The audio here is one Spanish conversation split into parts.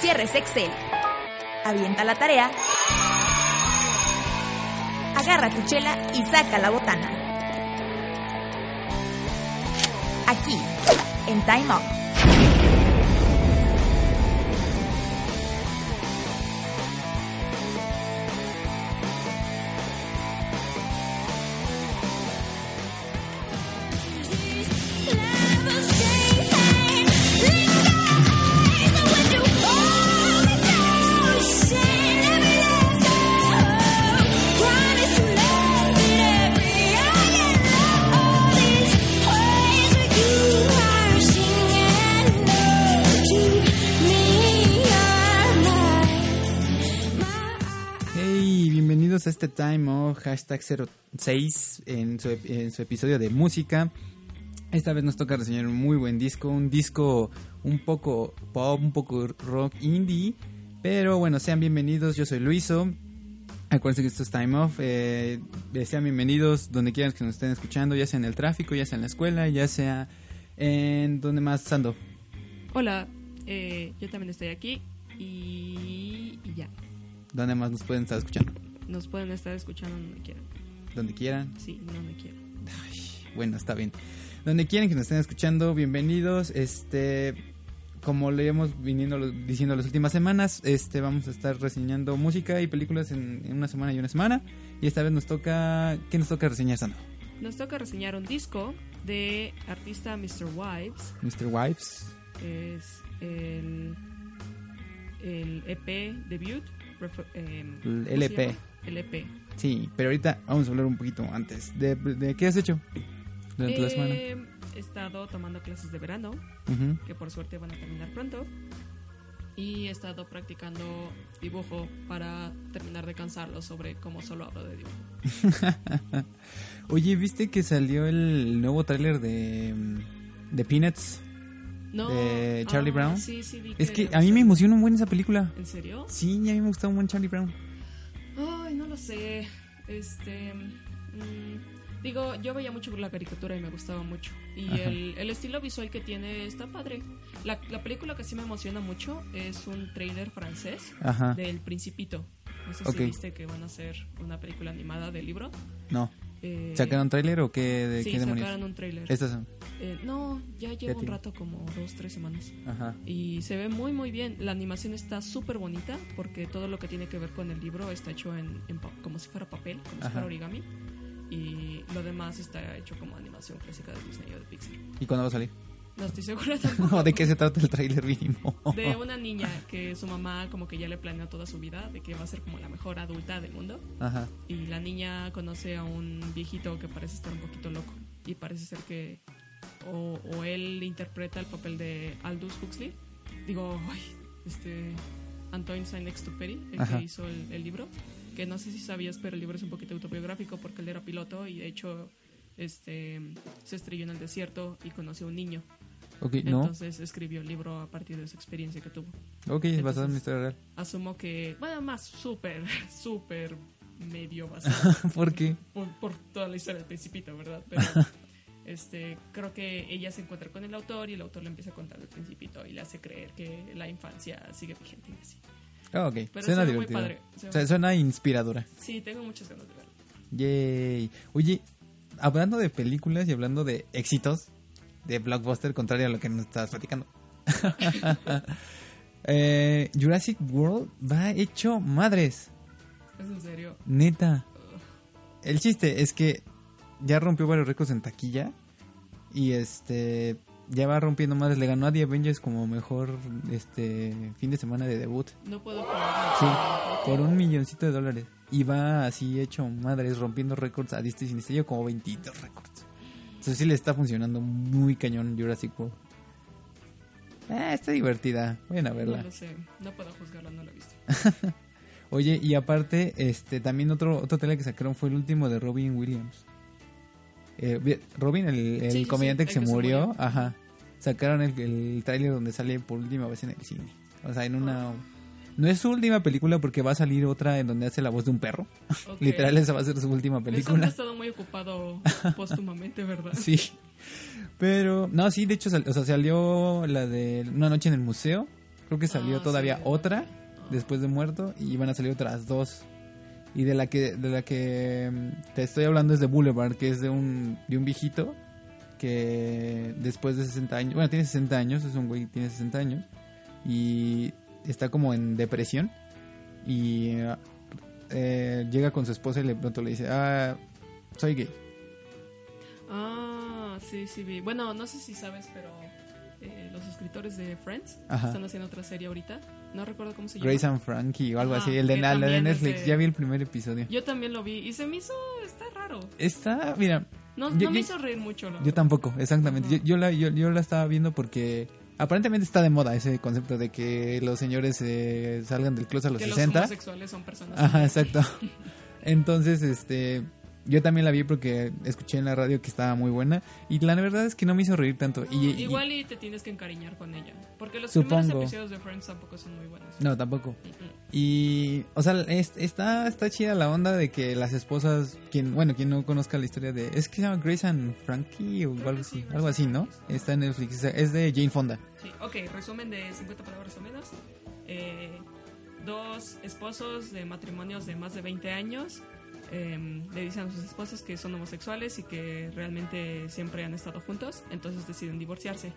Cierres Excel. Avienta la tarea. Agarra tu chela y saca la botana. Aquí, en Time Up. Este Time of hashtag 06 en su, en su episodio de música. Esta vez nos toca reseñar un muy buen disco, un disco un poco pop, un poco rock indie. Pero bueno, sean bienvenidos, yo soy Luiso. Acuérdense que esto es Time Off. eh, sean bienvenidos donde quieran que nos estén escuchando, ya sea en el tráfico, ya sea en la escuela, ya sea en donde más ando. Hola, eh, yo también estoy aquí y, y ya. Donde más nos pueden estar escuchando. Nos pueden estar escuchando donde quieran. Donde quieran. Sí, donde quieran. Bueno, está bien. Donde quieren que nos estén escuchando, bienvenidos. Este, como le hemos viniendo diciendo las últimas semanas, este, vamos a estar reseñando música y películas en, en una semana y una semana. Y esta vez nos toca, ¿qué nos toca reseñar, Sandro? Nos toca reseñar un disco de artista Mr. Wives. Mr. Wives. Es el, el EP debut. refer- em, El ¿cómo se LP. El EP. Sí, pero ahorita vamos a hablar un poquito antes. ¿De, de qué has hecho durante la semana? Eh, he estado tomando clases de verano, Ujú. que por suerte van a terminar pronto. Y he estado practicando dibujo para terminar de cansarlo sobre cómo solo hablo de dibujo. Oye, ¿viste que salió el nuevo tráiler de, de Peanuts? No, de Charlie ah, Brown. Sí, sí, vi Es que le a mí me emociona un buen esa película. ¿En serio? Sí, a mí me gusta un buen Charlie Brown. Ay, no lo sé. Este. mm, digo, yo veía mucho la caricatura y me gustaba mucho. Y el, el estilo visual que tiene está padre. La, la película que sí me emociona mucho es un trailer francés Ajá. del Principito. No sé si viste que van a hacer una película animada del libro. No. Eh, ¿Sacaron tráiler o qué, de sí, qué demonios? sacaron un trailer. Estas son. Eh, no, ya lleva un tiene. rato, como dos, tres semanas. Ajá. Y se ve muy muy bien. La animación está súper bonita porque todo lo que tiene que ver con el libro está hecho en, en pa- como si fuera papel, como si fuera origami. Y lo demás está hecho como animación clásica de Disney o de Pixar. ¿Y cuándo va a salir? No estoy segura tampoco. ¿O de qué se trata el tráiler mínimo? De una niña que su mamá como que ya le planeó toda su vida, de que va a ser como la mejor adulta del mundo. Ajá. Y la niña conoce a un viejito que parece estar un poquito loco. Y parece ser que o, o él interpreta el papel de Aldous Huxley. Digo, ay, este Antoine Saint-Exupéry, el Ajá. que hizo el, el libro. Que no sé si sabías, pero el libro es un poquito autobiográfico porque él era piloto y de hecho este se estrelló en el desierto y conoció a un niño. Ok, no. Entonces escribió el libro a partir de esa experiencia que tuvo. Ok, es basado en entonces- mi historia real. Asumo que, bueno, más súper, súper medio basado ¿Por qué? por, por toda la historia del principito, ¿verdad? Pero este, creo que ella se encuentra con el autor y el autor le empieza a contar del principito y le hace creer que la infancia sigue vigente y así. Ah, ok. Pero Suena muy padre. O sea, suena inspiradora. Sí, tengo muchas ganas de verlo. Yay. Oye, hablando de películas y hablando de éxitos de blockbuster, contrario a lo que nos estabas platicando. Eh, Jurassic World va hecho madres. Es en serio. Neta. El chiste es que ya rompió varios récords en taquilla. Y este. Ya va rompiendo madres. Le ganó a The Avengers como mejor este fin de semana de debut. No puedo creerlo. Sí, por un milloncito de dólares. Y va así hecho madres, rompiendo récords a diestra y. Lleva como 22 récords. Entonces sí le está funcionando muy cañón Jurassic World. Ah, está divertida. Vayan a No verla. lo sé, no puedo juzgarla, no la he visto. Oye, y aparte, este, también otro, otro tele que sacaron fue el último de Robin Williams. Eh, Robin, el, el Sí, sí, comediante sí, que el se que se murió, ajá. Sacaron el, el tráiler donde sale por última vez en el cine. O sea, en una... No es su última película porque va a salir otra en donde hace la voz de un perro. Literal, esa va a ser su última hombre ha película. estado muy ocupado póstumamente, ¿verdad? Sí. Pero, no, sí, de hecho, sal- o sea, salió la de Una noche en el museo. Creo que salió Ah, todavía sí. otra después de muerto y van a salir otras dos. Y de la que de la que mm, te estoy hablando es de Boulevard, que es de un de un viejito que después de 60 años, bueno, tiene 60 años, es un güey que tiene 60 años y está como en depresión y eh, llega con su esposa y de pronto le dice, "Ah, soy gay." Ah, sí, sí vi. Bueno, no sé si sabes, pero eh, los escritores de Friends Ajá. están haciendo otra serie ahorita. No recuerdo cómo se llama. Grace and Frankie o algo Ajá, así, el de, la de Netflix, de- ya vi el primer episodio. Yo también lo vi y se me hizo... Está raro. Está, mira, No, Yo- no me yo- hizo reír mucho. la yo tampoco, exactamente. Yo, la, yo, yo la estaba viendo porque aparentemente está de moda ese concepto de que los señores eh, salgan del closet a los que 60. los homosexuales son personas. Ajá, exacto. Entonces, este, yo también la vi porque escuché en la radio que estaba muy buena y la verdad es que no me hizo reír tanto. Y, igual y te tienes que encariñar con ella. Porque los Supongo. primeros episodios de Friends tampoco son muy buenos. no, tampoco. Y, o sea, es- está, está chida la onda de que las esposas, quien, bueno, quien no conozca la historia de, es que se llama Grace and Frankie o algo sí, así, algo así, ¿no? Está en Netflix, es de Jane Fonda. Sí, ok, resumen de 50 palabras o menos. Eh, dos esposos de matrimonios de más de 20 años eh, le dicen a sus esposos que son homosexuales y que realmente siempre han estado juntos, entonces deciden divorciarse.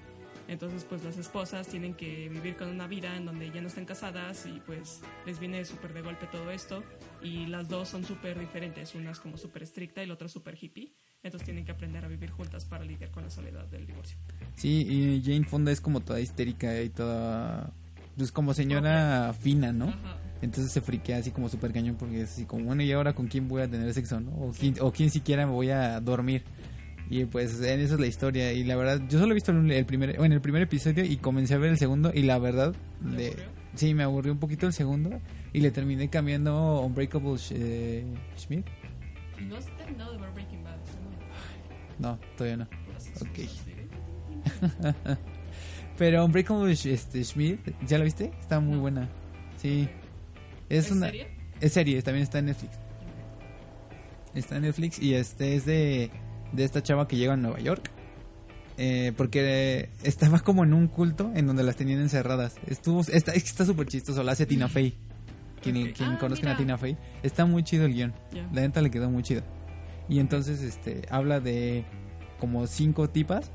Entonces, pues las esposas tienen que vivir con una vida en donde ya no están casadas y pues les viene súper de golpe todo esto. Y las dos son súper diferentes, una es como súper estricta y la otra súper hippie. Entonces tienen que aprender a vivir juntas para lidiar con la soledad del divorcio. Sí, y Jane Fonda es como toda histérica y toda, pues como señora fina, ¿no? Ajá. Entonces se friquea así como súper cañón porque es así como, bueno, ¿y ahora con quién voy a tener sexo, no? O quién, o quién siquiera me voy a dormir. Y pues en eso es la historia. Y la verdad, yo solo he visto el el primer, bueno, el primer episodio y comencé a ver el segundo y la verdad, ¿Te le- sí, me aburrió un poquito el segundo y le terminé cambiando Unbreakable eh, Schmidt. No has terminado de ver Breaking Bad. ¿no? No, todavía no. Ok. Pero Unbreakable este, Schmidt, ¿ya la viste? Está muy buena. Sí. Es, ¿Es una serie? es serie, también está en Netflix. Está en Netflix y este es de, de esta chava que llega a Nueva York. Eh, porque estaba como en un culto en donde las tenían encerradas. Estuvo, está, es que está súper chistoso, la hace Tina Fey. Quien, Ok. quien Ah, conozca a. Tina Fey. Está muy chido el guion. La neta le quedó muy chido. Y entonces este habla de como cinco tipas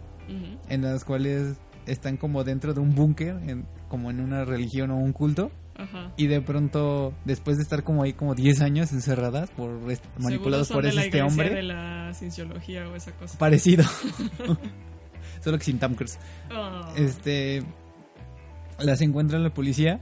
en las cuales están como dentro de un búnker, en- como en una religión o un culto. Ajá. Y de pronto, después de estar como ahí como 10 años encerradas por manipulados por de ese la este hombre, de la cienciología o esa cosa. parecido. Solo que sin Tom Cruise. Ah. Este las encuentra la policía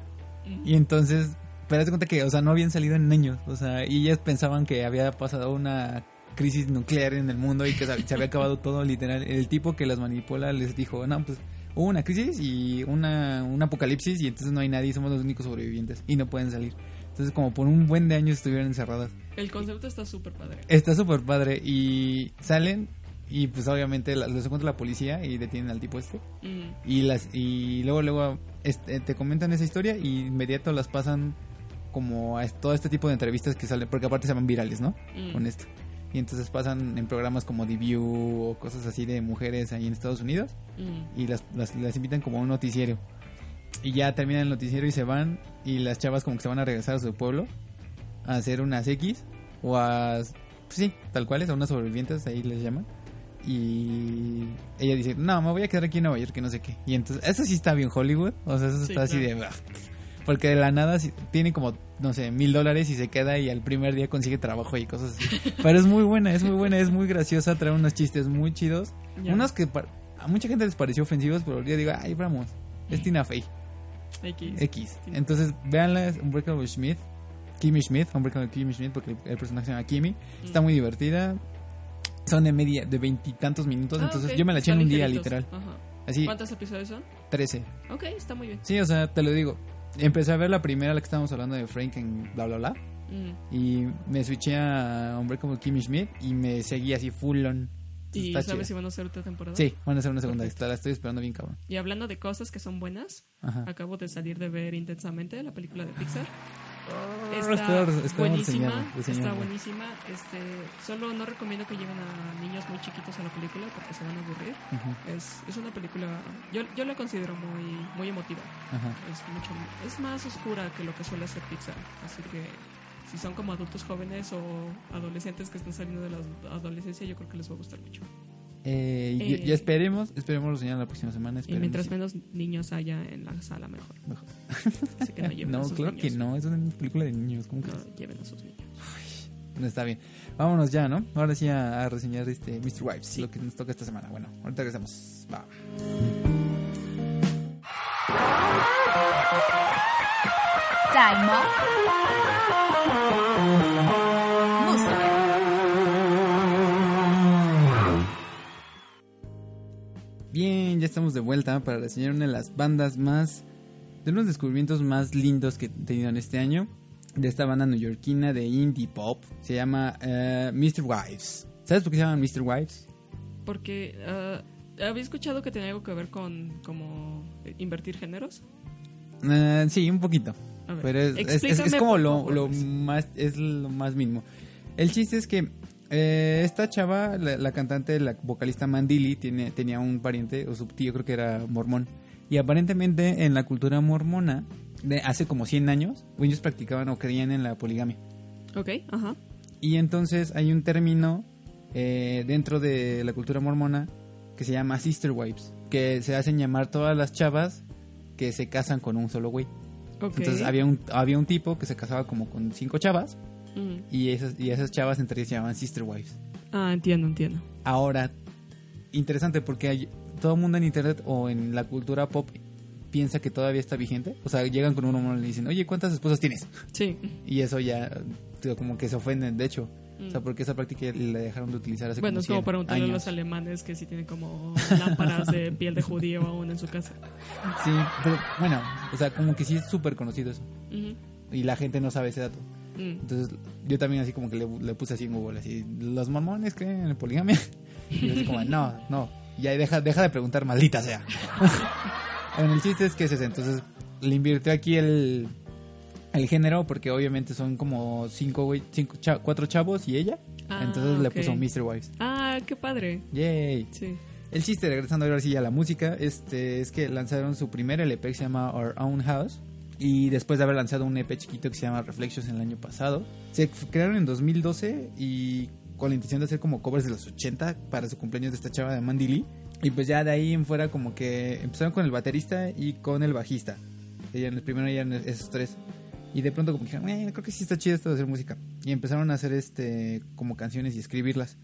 y entonces, pero de cuenta que, o sea, no habían salido en años, o sea, y ellas pensaban que había pasado una crisis nuclear en el mundo y que se había acabado todo literal. El tipo que las manipula les dijo, no, pues hubo una crisis y una, un apocalipsis y entonces no hay nadie, somos los únicos sobrevivientes y no pueden salir. Entonces como por un buen de años estuvieron encerradas. El concepto está súper padre. Está súper padre y salen y pues obviamente los encuentra la policía y detienen al tipo este. Mm. Y las y luego luego este, te comentan esa historia y inmediato las pasan como a todo este tipo de entrevistas que salen porque aparte se llaman virales, ¿no? Mm. Con esto. Y entonces pasan en programas como The View o cosas así de mujeres ahí en Estados Unidos Mm. y las, las, las invitan como a un noticiero. Y ya terminan el noticiero y se van y las chavas como que se van a regresar a su pueblo a hacer unas X o a... pues sí, tal cual a unas sobrevivientes, ahí les llaman. Y ella dice, no, me voy a quedar aquí en Nueva York, que no sé qué. Y entonces, eso sí está bien Hollywood, o sea, eso Sí, está así de... Porque de la nada tiene como, no sé, mil dólares y se queda y al primer día consigue trabajo y cosas así. Pero es muy buena, es muy buena, es muy graciosa, trae unos chistes muy chidos. Unos que a mucha gente les pareció ofensivos, pero yo digo, ay, vamos, es Tina Fey, X. X. Entonces, véanla, es Unbreakable Schmidt, Kimmy Schmidt, Unbreakable Kimmy Schmidt, porque el, personaje se llama Kimmy. Está Mm. muy divertida. Son de media, de veintitantos minutos, Ah, entonces ok. yo me la eché en un día, literal. Ajá. Así, ¿Cuántos episodios son? 13. Ok, está muy bien. Sí, o sea, te lo digo. Empecé a ver la primera, la que estábamos hablando de Frank en bla bla bla. Mm. Y me switché a hombre como Kimmy Schmidt y me seguí así full on. ¿Y sabes chida. si van a hacer otra temporada? Sí, van a hacer una segunda. Está- la estoy esperando bien, cabrón. Y hablando de cosas que son buenas, Ajá. acabo de salir de ver intensamente la película de Pixar. Espero- Está esperemos buenísima, reseñarla, está buenísima. Este, solo no recomiendo que lleven a niños muy chiquitos a la película porque se van a aburrir. Es, es una película, yo, yo la considero muy, muy emotiva. Ajá. Es mucho, es más oscura que lo que suele hacer Pixar. Así que si son como adultos jóvenes o adolescentes que están saliendo de la adolescencia, yo creo que les va a gustar mucho. Eh, y, Eh. y esperemos, esperemos reseñar la próxima semana. Y mientras sí. menos niños haya en la sala, mejor. Mejor. Así que no lleven a No, sus claro niños. que no, es una película de niños. ¿Cómo No crees? lleven a sus niños. No está bien. Vámonos ya, ¿no? Ahora sí a, a reseñar este Mr. Wives, Sí. lo que nos toca esta semana. Bueno, ahorita regresamos. Va. Time Off. Ya estamos de vuelta para reseñar una de las bandas más. de unos descubrimientos más lindos que he tenido en este año. De esta banda neoyorquina de indie pop. Se llama eh, Mr. Wives. ¿Sabes por qué se llaman Mr. Wives? Porque ah, había escuchado que tenía algo que ver con como invertir géneros. Eh, sí, un poquito. Pero es, es- es- como lo, más es lo más mínimo. El chiste es que eh, esta chava, la, la cantante, la vocalista Mandili, tiene, tenía un pariente, o su tío creo que era mormón. Y aparentemente en la cultura mormona, de hace como 100 años, ellos practicaban o creían en la poligamia. Ok, ajá. Y entonces hay un término eh, dentro de la cultura mormona que se llama sister wives, que se hacen llamar todas las chavas que se casan con un solo güey. Ok. Entonces había un, había un tipo que se casaba como con cinco chavas Mm. y esas, y esas chavas entre ellas se llamaban sister wives. Ah, entiendo, entiendo. Ahora, interesante porque hay, todo el mundo en internet o en la cultura pop piensa que todavía está vigente. O sea, llegan con un hombre y le dicen, oye, ¿cuántas esposas tienes? Sí. Y eso ya como que se ofenden, de hecho. Mm. O sea, porque esa práctica la dejaron de utilizar hace Bueno, como es como 100 preguntarle a años. los alemanes que si tienen como lámparas de piel de judío aún en su casa. Sí, pero bueno, o sea, como que sí es súper conocido eso. Y la gente no sabe ese dato. Mm. Entonces yo también así como que le, le puse así en Google, así, los mormones creen en la poligamia. Y yo así como, no, no, ya deja, deja de preguntar, maldita sea. bueno, el chiste es que es ese, entonces le invirtió aquí el, el género porque obviamente son como cinco, cinco cha- cuatro chavos y ella. Ah, entonces le puso Mr. Wives. Ah, qué padre. Yay. Sí. El chiste, regresando ahora sí a la música, este es que lanzaron su primer LP que se llama Our Own House. Y después de haber lanzado un EP chiquito que se llama Reflections en el año pasado, se crearon en 2012 y con la intención de hacer como covers de los 80 para su cumpleaños de esta chava de Mandy Lee. Y pues ya de ahí en fuera como que empezaron con el baterista y con el bajista. Ella, el primero eran esos tres. Y de pronto como que dijeron, "Eh, creo que sí está chido esto de hacer música. Y empezaron a hacer este como canciones y escribirlas.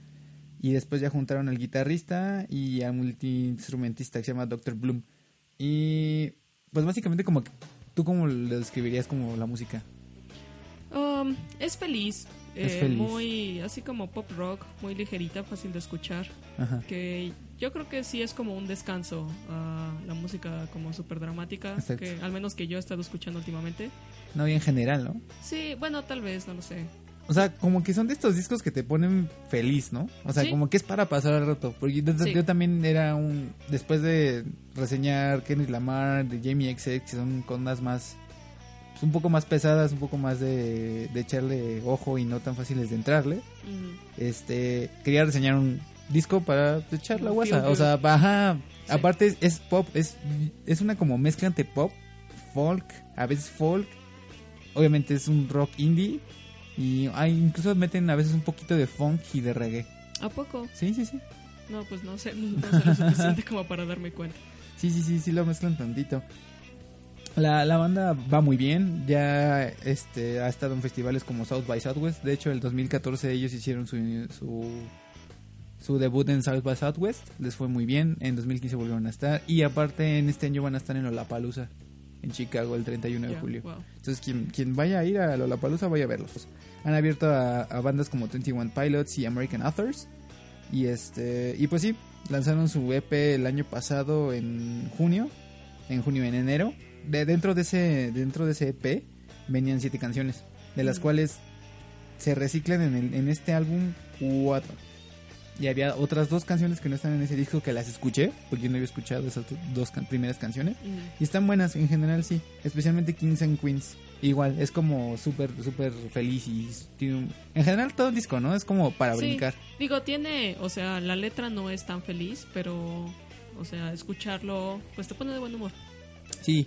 Y después ya juntaron al guitarrista y al multiinstrumentista que se llama Dr. Bloom. Y pues básicamente como que tú cómo le describirías como la música. Um, es feliz. Es eh, feliz. Muy, así como pop rock, muy ligerita, fácil de escuchar. Ajá. Que yo creo que sí es como un descanso a la música como súper dramática, Exacto. que al menos que yo he estado escuchando últimamente. No, y en general, ¿no? Sí, bueno, tal vez, no lo sé. O sea, como que son de estos discos que te ponen feliz, ¿no? O sea, Sí. como que es para pasar el rato. Porque yo, Sí. yo también era un... Después de reseñar Kendrick Lamar, de Jamie XX, que son cosas más... pues, un poco más pesadas, un poco más de, de echarle ojo y no tan fáciles de entrarle. Este quería reseñar un disco para echar la guasa o sea Sí. aparte es, es pop es es una como mezcla entre pop folk a veces folk obviamente es un rock indie y hay, incluso meten a veces un poquito de funk y de reggae. ¿A poco? sí sí sí. No, pues no sé, no sé lo suficiente como para darme cuenta. sí sí sí sí lo mezclan tantito. La, la banda va muy bien ya este ha estado en festivales como South by Southwest. De hecho el 2014 ellos hicieron su, su su debut en South by Southwest les fue muy bien. En 2015 volvieron a estar. Y aparte en este año van a estar en Lollapalooza en Chicago el 31 de Ya, julio wow. entonces quien, quien vaya a ir a Lollapalooza vaya a verlos han abierto a, a bandas como 21 Pilots y American Authors y este y pues sí lanzaron su EP el año pasado en junio, en junio, en enero. De dentro de ese, dentro de ese EP venían siete canciones, de las Mm. cuales se reciclan en, el- en este álbum cuatro. Y había otras dos canciones que no están en ese disco que las escuché, porque yo no había escuchado esas do- dos can- primeras canciones. Mm. Y están buenas, en general sí. Especialmente Kings and Queens. Igual, es como súper, súper feliz y tiene un- En general todo el disco, ¿no? Es como para Sí. brincar. Digo, tiene, o sea, la letra no es tan feliz, pero, o sea, escucharlo, pues te pone de buen humor. Sí.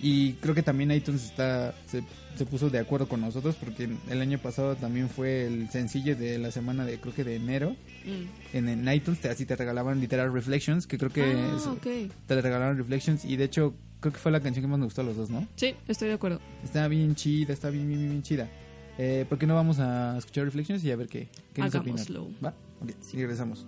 Y creo que también iTunes está se, se puso de acuerdo con nosotros porque el año pasado también fue el sencillo de la semana de creo que de enero Mm. en, en iTunes te, así te regalaban literal Reflections que creo que ah, es- te regalaron Reflections y de hecho creo que fue la canción que más nos gustó a los dos, ¿no? Sí, estoy de acuerdo. Está bien chida, está bien, bien, bien, bien chida. Eh, ¿Por qué no vamos a escuchar Reflections y a ver qué, qué nos opinan? ¿Va? Ok, y regresamos.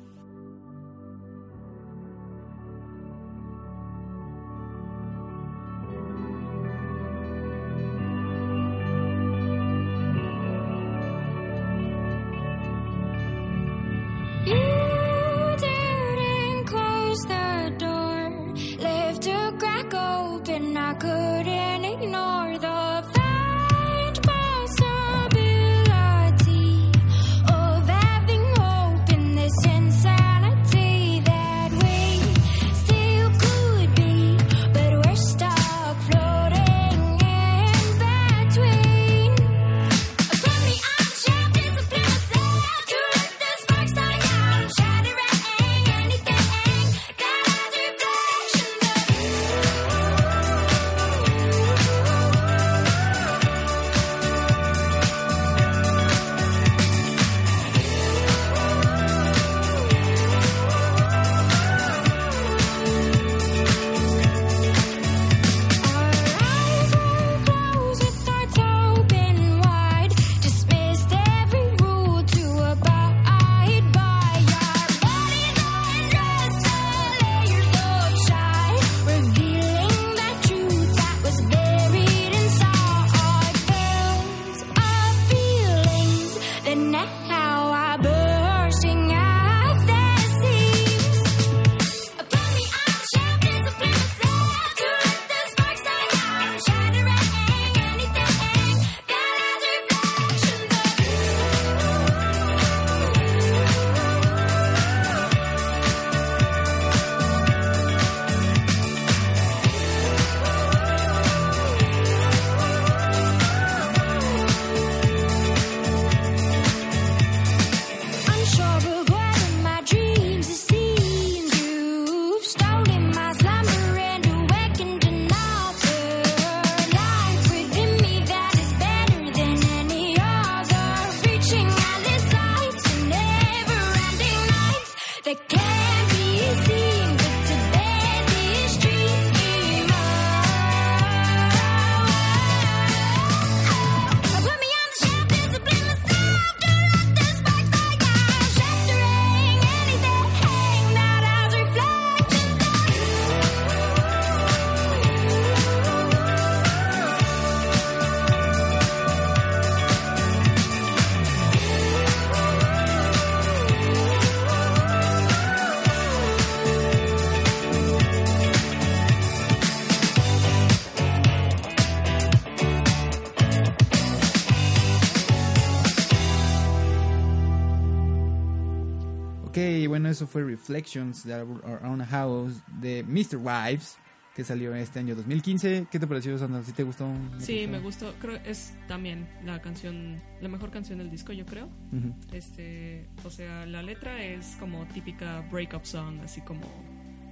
Fue Reflections de Around a House de Mr. Wives, que salió este año 2015. ¿Qué te pareció, Sandra? ¿Sí te gustó? ¿No te Sí, gustó? me gustó. Creo es también la canción, la mejor canción del disco, yo creo. Ujú. Este, o sea, la letra es como típica breakup song, así como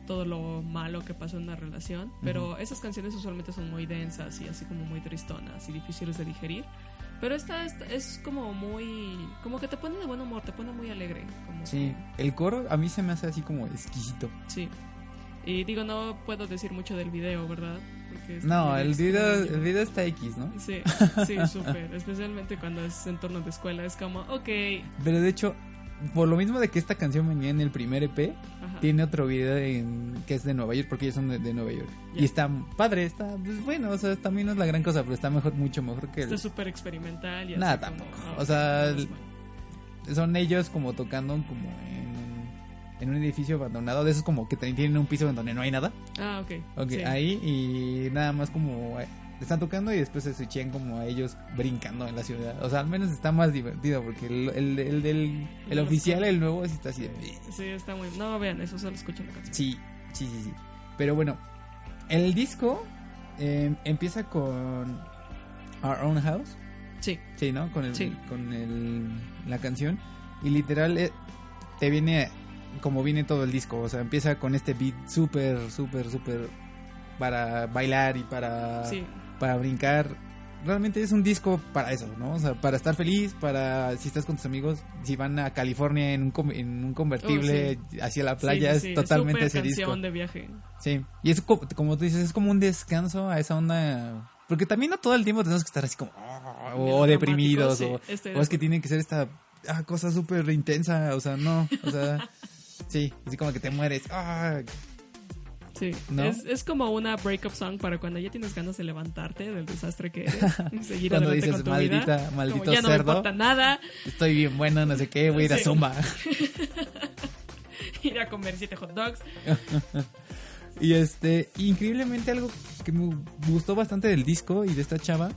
todo lo malo que pasó en una relación. Pero esas canciones usualmente son muy densas y así como muy tristonas y difíciles de digerir. Pero esta, esta es como muy, como que te pone de buen humor, te pone muy alegre. Como Sí, el coro a mí se me hace así como exquisito. Sí. Y digo, no puedo decir mucho del video, ¿verdad? Porque No, el video, el video está X, ¿no? Sí, sí, súper. Especialmente cuando es en torno de escuela. Es como, ok. Pero de hecho, por lo mismo de que esta canción venía en el primer EP, Ajá. tiene otro video en, que es de Nueva York, porque ellos son de, de Nueva York. Y está padre, está, pues bueno, o sea, también no es la gran cosa, pero está mejor, mucho mejor que el... Está súper experimental y así Nada, como, tampoco. O sea, pues, bueno. Son ellos como tocando como en... en un edificio abandonado, de esos como que tienen un piso en donde no hay nada. Ah, ok. Ok, Sí. ahí y nada más como están tocando y después se switchan como a ellos brincando en la ciudad. O sea, al menos está más divertido porque el, el, el del el oficial, el nuevo, sí está así de... Sí, está muy. No, vean, eso solo escuchen la canción. Sí, sí, sí, sí. Pero bueno, el disco eh, empieza con Our Own House. Sí. Sí, ¿no? Con, el, Sí. con el, la canción. Y literal eh, te viene como viene todo el disco. O sea, empieza con este beat súper, súper, súper para bailar y para, Sí. Para brincar. Realmente es un disco para eso, ¿no? O sea, para estar feliz, para si estás con tus amigos, si van a California en un, en un convertible hacia la playa, Sí, sí, es sí, totalmente ese disco. de viaje. Sí, y es co- como tú dices, es como un descanso a esa onda. Porque también no todo el tiempo tenemos que estar así como. "Ah", o deprimidos, o, sí, estoy de o es que tiene que ser esta ah, cosa súper intensa, o sea, no, o sea. sí, así como que te mueres. ah, Sí. ¿No? Es, es como una breakup song para cuando ya tienes ganas de levantarte del desastre que eres seguir Cuando dices, con tu "Maldita- vida. maldito Como, ya no me cerdo". importa nada. estoy bien bueno, no sé qué, voy a ir a. Zumba. Ir a comer siete hot dogs. Y este, increíblemente algo que me gustó bastante del disco y de esta chava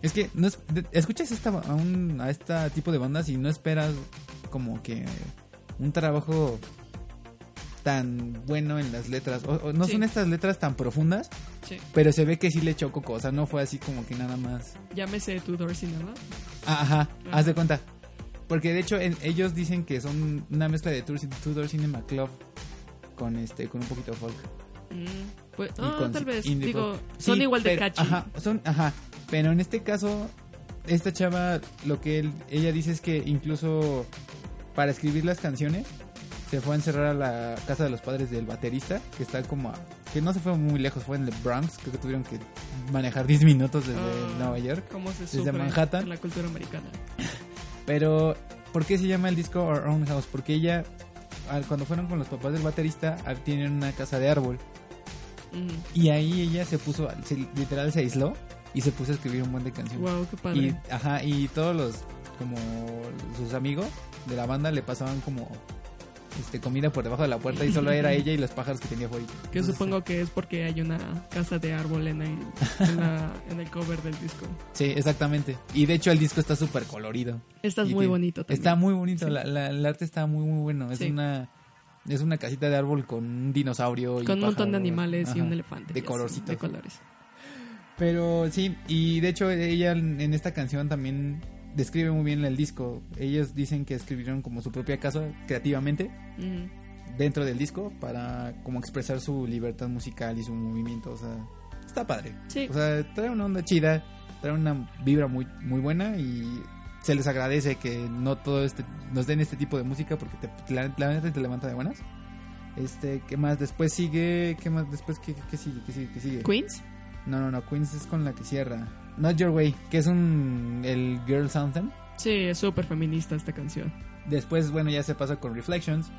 es que no es- escuchas esta, a, un, a este tipo de bandas y no esperas como que un trabajo tan bueno en las letras. O, o no Sí. son estas letras tan profundas, Sí. pero se ve que sí le echó coco. O sea, no fue así como que nada más. Llámese Tudor Cinema. Ah, ajá, haz de cuenta. Porque de hecho en- ellos dicen que son una mezcla de Tudor Cinema Club con este con un poquito de folk. Mm, pues, ah, con tal vez. Digo, son Sí, igual de pero- catchy. Ajá, son, ajá. Pero en este caso, esta chava, lo que él- ella dice es que incluso para escribir las canciones, se fue a encerrar a la casa de los padres del baterista, que está como a- que no se fue muy lejos, fue en el Bronx, creo que tuvieron que manejar 10 minutos desde Ah, Nueva York. Cómo se desde Manhattan. en la cultura americana. Pero, ¿por qué se llama el disco Our Own House? Porque ella, cuando fueron con los papás del baterista, ah, tienen una casa de árbol. Y ahí ella se puso, se- literal se aisló y se puso a escribir un buen de canciones. Wow, qué padre. Y, ajá, y todos los, como sus amigos de la banda le pasaban como este comida por debajo de la puerta y solo era ella y los pájaros que tenía fuera. que Entonces, supongo que es porque hay una casa de árbol en el, en, la- en el cover del disco. Sí, exactamente. Y de hecho el disco está súper colorido. Está Y muy tiene- bonito también. Está muy bonito, Sí. la, la- el arte está muy muy bueno. Es Sí. una es una casita de árbol con un dinosaurio y Con un montón de animales y un elefante. De y colorcitos. De colores. Pero sí, y de hecho ella en esta canción también describe muy bien el disco. Ellos dicen que escribieron como su propia casa creativamente dentro del disco para como expresar su libertad musical y su movimiento. O sea, está padre. Sí. O sea, trae una onda chida, trae una vibra muy, muy buena y se les agradece que no todo este, nos den este tipo de música porque te, la, la neta te levanta de buenas. Este, ¿qué más? Después sigue, ¿qué más? Después, ¿qué, qué sigue? ¿Qué sigue? ¿Qué sigue? Queens. No, no, no, Queens es con la que cierra. Not Your Way, que es un, el Girls Anthem. Sí, es súper feminista esta canción. Después, bueno, ya se pasa con Reflections.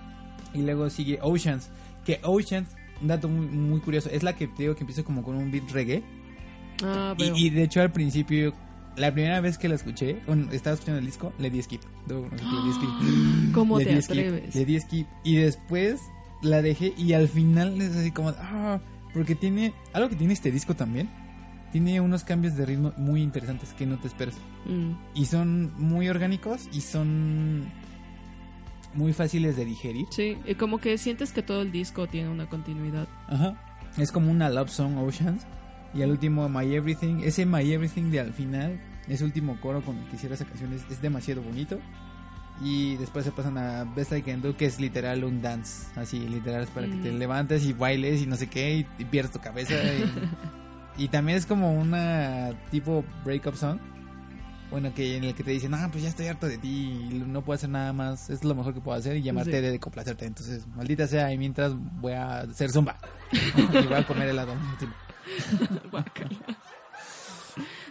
Y luego sigue Oceans. Que Oceans, un dato muy, muy curioso, es la que te digo que empieza como con un beat reggae. Ah, Y, y de hecho al principio, la primera vez que la escuché, bueno, estaba escuchando el disco, le di skip. Le di skip. ¿Cómo Le te di skip, atreves? Le di skip. Y después la dejé y al final es así como, ah, porque tiene, algo que tiene este disco también, tiene unos cambios de ritmo muy interesantes que no te esperas. Mm, Y son muy orgánicos y son muy fáciles de digerir. sí, y como que sientes que todo el disco tiene una continuidad. Ajá. Es como una love song Oceans. Y al último My Everything, ese My Everything de al final, ese último coro con el que hiciera esa canción es, es demasiado bonito. Y después se pasan a Best I Can Do, que es literal un dance. Así, literal, es para que te Mm. levantes y bailes y no sé qué, y, y pierdas tu cabeza. Y, y también es como una tipo breakup song. Bueno, que en el que te dicen, ah, pues ya estoy harto de ti y no puedo hacer nada más, es lo mejor que puedo hacer y llamarte Sí. de complacerte. Entonces, maldita sea, y mientras voy a hacer zumba y voy a comer helado.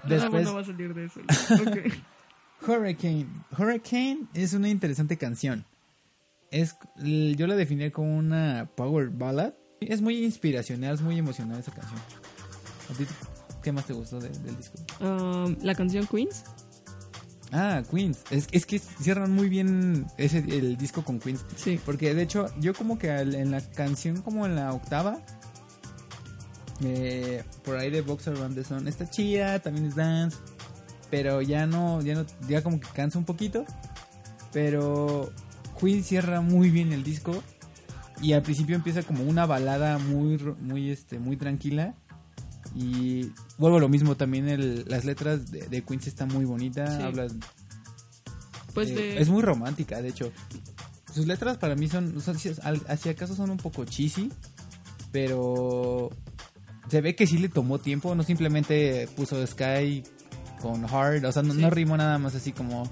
Después, bueno va a salir de eso. Hurricane. Hurricane es una interesante canción. Es, yo la definí como una power ballad. Es muy inspiracional, es muy emocional esa canción. ¿A ti qué más te gustó de- del disco? Um, la canción Queens. Ah, Queens. Es, es que cierran muy bien ese, el disco con Queens. Sí. Porque de hecho, yo como que en la canción, como en la octava, eh, por ahí de Boxer Around the Sun, está chida, también es dance, pero ya no, ya no, ya como que cansa un poquito. Pero Queen cierra muy bien el disco y al principio empieza como una balada muy, muy, este, muy tranquila. Y vuelvo a lo mismo, también el- las letras de, de Queen están muy bonitas, Sí. hablan Pues de... Es muy romántica, de hecho. Sus letras para mí son, son hacia acaso son un poco cheesy, pero se ve que sí le tomó tiempo, no simplemente puso Sky con Hard, o sea, no, Sí. no rimó nada más así como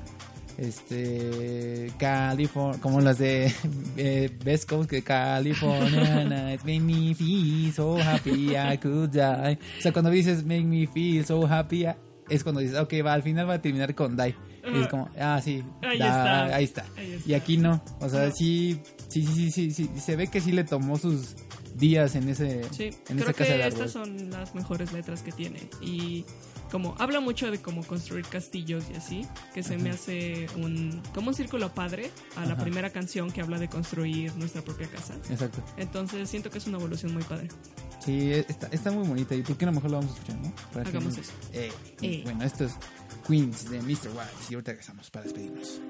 este California, como las de eh, Best Coast que California nights make me feel so happy I could die. O sea, cuando dices make me feel so happy es cuando dices, ok, va, al final va a terminar con die. Y es como, ah, sí, Ahí da- está. ahí está. Ahí está. Y aquí no, o sea, sí, sí, sí, sí, sí, sí, se ve que sí le tomó sus días en ese, Sí, en creo esa casa que de estas son las mejores letras que tiene. Y como habla mucho de cómo construir castillos y así, que se me hace un como un círculo padre a la Ajá. primera canción que habla de construir nuestra propia casa. Exacto. Entonces siento que es una evolución muy padre. Sí, está, está muy bonita. ¿Y por qué no mejor lo vamos a escuchar, no? Para que Hagamos no- eso. Eh, Eh. Bueno, esto es Queens de Mr. Wise. Y ahorita regresamos para despedirnos.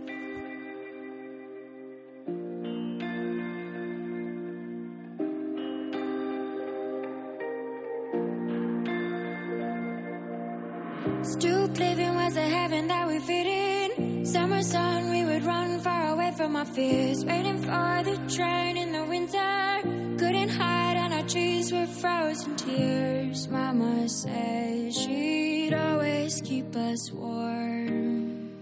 Stoop living was the heaven that we fit in. Summer sun, we would run far away from our fears. Waiting for the train in the winter. Couldn't hide, and our trees were frozen tears. Mama said she'd always keep us warm.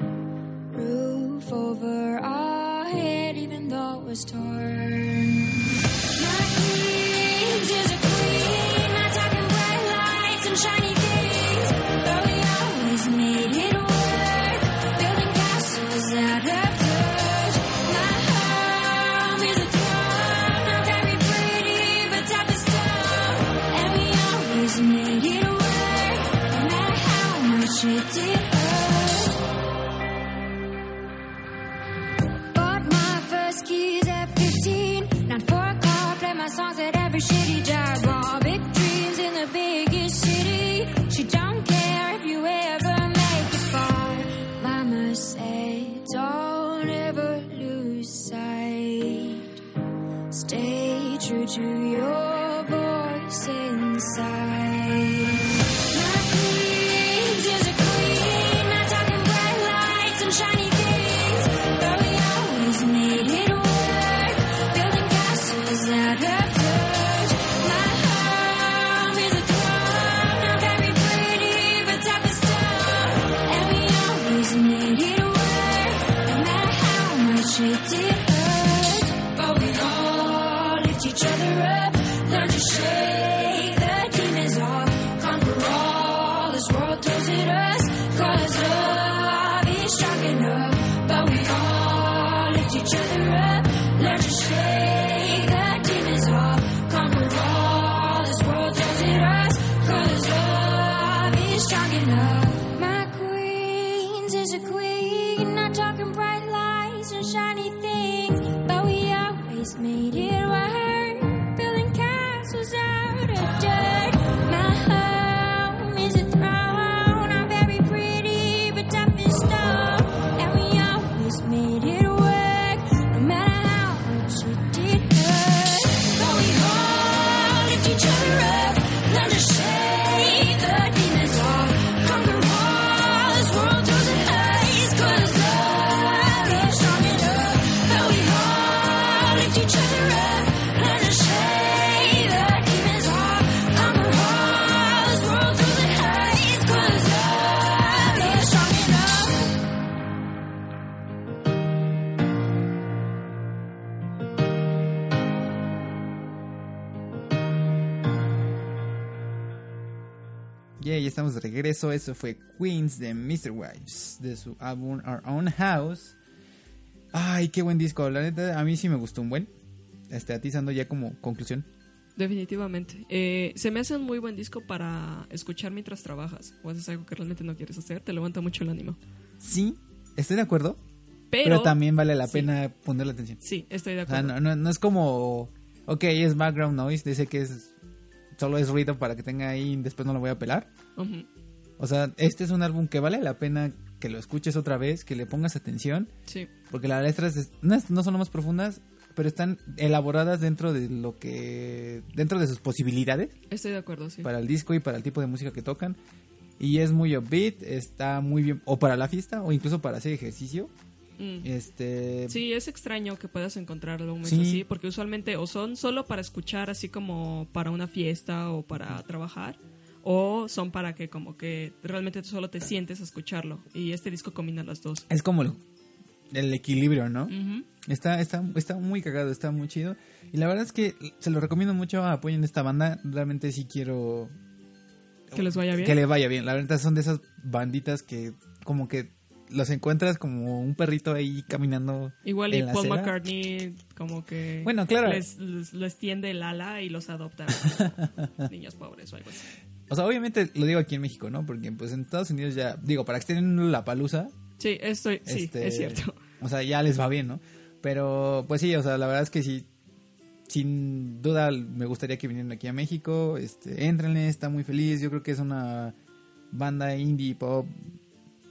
Roof over our head, even though it was torn. Regreso. Eso fue Queens de Mr. Wives, de su álbum Our Own House. Ay, qué buen disco. La neta, a mí sí me gustó un buen. Este, atizando ya como conclusión. Definitivamente. Eh, se me hace un muy buen disco para escuchar mientras trabajas o haces algo que realmente no quieres hacer. Te levanta mucho el ánimo. Sí, estoy de acuerdo, Pero, pero, también vale la sí. pena ponerle atención. Sí, estoy de O sea, acuerdo. no, no, no es como, ok, es background noise, dice que es solo es ruido para que tenga ahí y después no lo voy a pelar. Ujú. O sea, este es un álbum que vale la pena que lo escuches otra vez, que le pongas atención, Sí, porque las letras es- no, es- no son las más profundas, pero están elaboradas dentro de lo que, dentro de sus posibilidades estoy de acuerdo, sí. para el disco y para el tipo de música que tocan. Y es muy upbeat, está muy bien, o para la fiesta, o incluso para hacer ejercicio. Mm. Este, Sí, es extraño que puedas encontrar álbumes Sí. así, porque usualmente o son solo para escuchar así como para una fiesta o para trabajar, o son para que como que realmente tú solo te sientes a escucharlo. Y este disco combina las dos. es como el, el equilibrio, ¿no? Está, está, está muy cagado, está muy chido. Y la verdad es que se lo recomiendo mucho, apoyen esta banda. Realmente sí quiero Que les vaya bien. que le vaya bien. La verdad son de esas banditas que como que los encuentras como un perrito ahí caminando. Igual y la Paul acera. McCartney como que Bueno, claro. les, les- les tiende el ala y los adopta niños pobres o algo así. O sea, obviamente lo digo aquí en México, ¿no? Porque pues en Estados Unidos ya, digo, para que estén en la palusa, Sí, estoy, sí, este, es cierto. O sea, ya les va bien, ¿no? Pero pues sí, o sea, la verdad es que sí, sin duda me gustaría que vinieran aquí a México. Este, éntrenle, está muy feliz. Yo creo que es una banda indie, pop,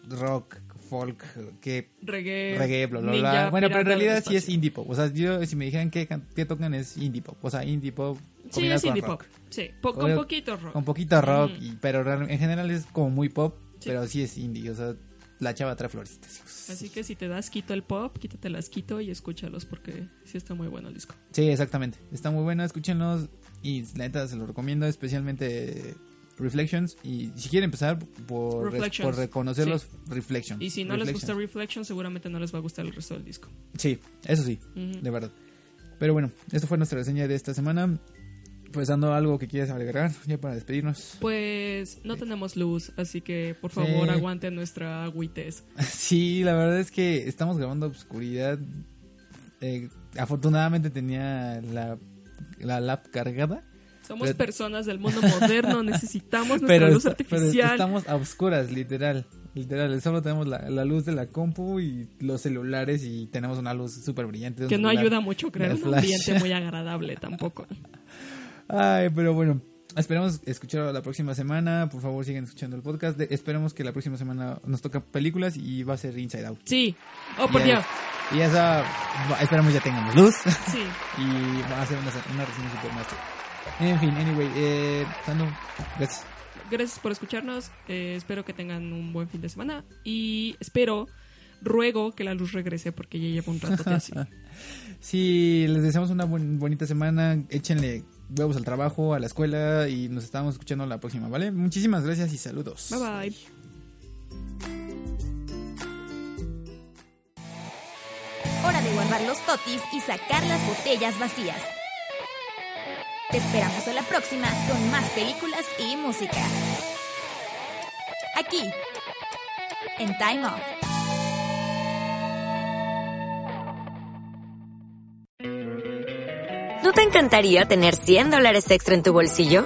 rock, folk, que Reggae, reggae, bla, bla, ninja, bla. Bueno, pero en realidad sí es indie pop. O sea, yo si me dijeran qué, can- qué tocan es indie pop. O sea, indie pop Sí, es con indie rock. pop. Sí, po- con poquito rock. Con poquito rock, Mm. y, pero en general es como muy pop, Sí. pero sí es indie. O sea, la chava trae florecitas. Así que si te das quito el pop, quítate las quito y escúchalos porque sí está muy bueno el disco. Sí, exactamente. Está muy bueno, escúchenlos. Y la neta se lo recomiendo, especialmente Reflections. Y si quieren empezar por, Reflections, por reconocerlos, Reflections. Y si no les gusta Reflections. Reflection, seguramente no les va a gustar el resto del disco. Sí, eso sí, Ujú. de verdad. Pero bueno, esto fue nuestra reseña de esta semana. Pues dando algo que quieras agregar, ya para despedirnos. Pues no tenemos luz, así que por favor Sí. aguanten nuestra agüites. Sí, la verdad es que estamos grabando obscuridad. Eh, afortunadamente tenía la, la lap cargada. Somos Pero- personas del mundo moderno, necesitamos nuestra Pero, luz esta- pero artificial. estamos a oscuras, literal. Literal, solo tenemos la, la luz de la compu y los celulares y tenemos una luz súper brillante. que no ayuda mucho crear un ambiente muy agradable tampoco. Ay, pero bueno, esperamos escuchar la próxima semana. Por favor, sigan escuchando el podcast. De- esperemos que la próxima semana nos toca películas y va a ser Inside Out. Sí. Oh, por Y- Dios. Y esa, esperamos ya tengamos luz Sí. y va a ser una, una reseña master. En fin, anyway, eh, Sandro, gracias. Gracias por escucharnos. eh, espero que tengan un buen fin de semana. Y espero, ruego que la luz regrese porque ya lleva un rato así. Sí, les deseamos una buen- bonita semana. Échenle huevos al trabajo, a la escuela y nos estamos escuchando la próxima, ¿vale? Muchísimas gracias y saludos. Bye bye. Hora de guardar los totis y sacar las botellas vacías. Te esperamos en la próxima con más películas y música. Aquí, en Time Off. ¿No te encantaría tener 100 dólares extra en tu bolsillo?